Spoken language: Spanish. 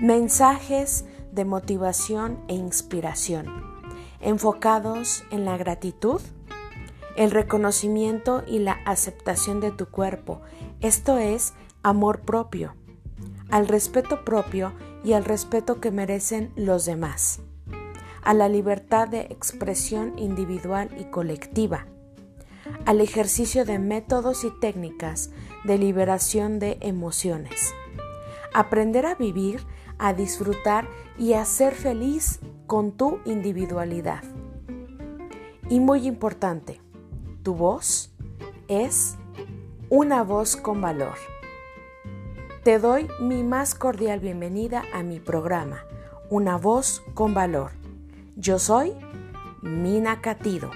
Mensajes de motivación e inspiración, enfocados en la gratitud, el reconocimiento y la aceptación de tu cuerpo, esto es amor propio, al respeto propio y al respeto que merecen los demás, a la libertad de expresión individual y colectiva, al ejercicio de métodos y técnicas de liberación de emociones, aprender a vivir a disfrutar y a ser feliz con tu individualidad. Y muy importante, tu voz es una voz con valor. Te doy mi más cordial bienvenida a mi programa, Una voz con valor. Yo soy Mina Catido.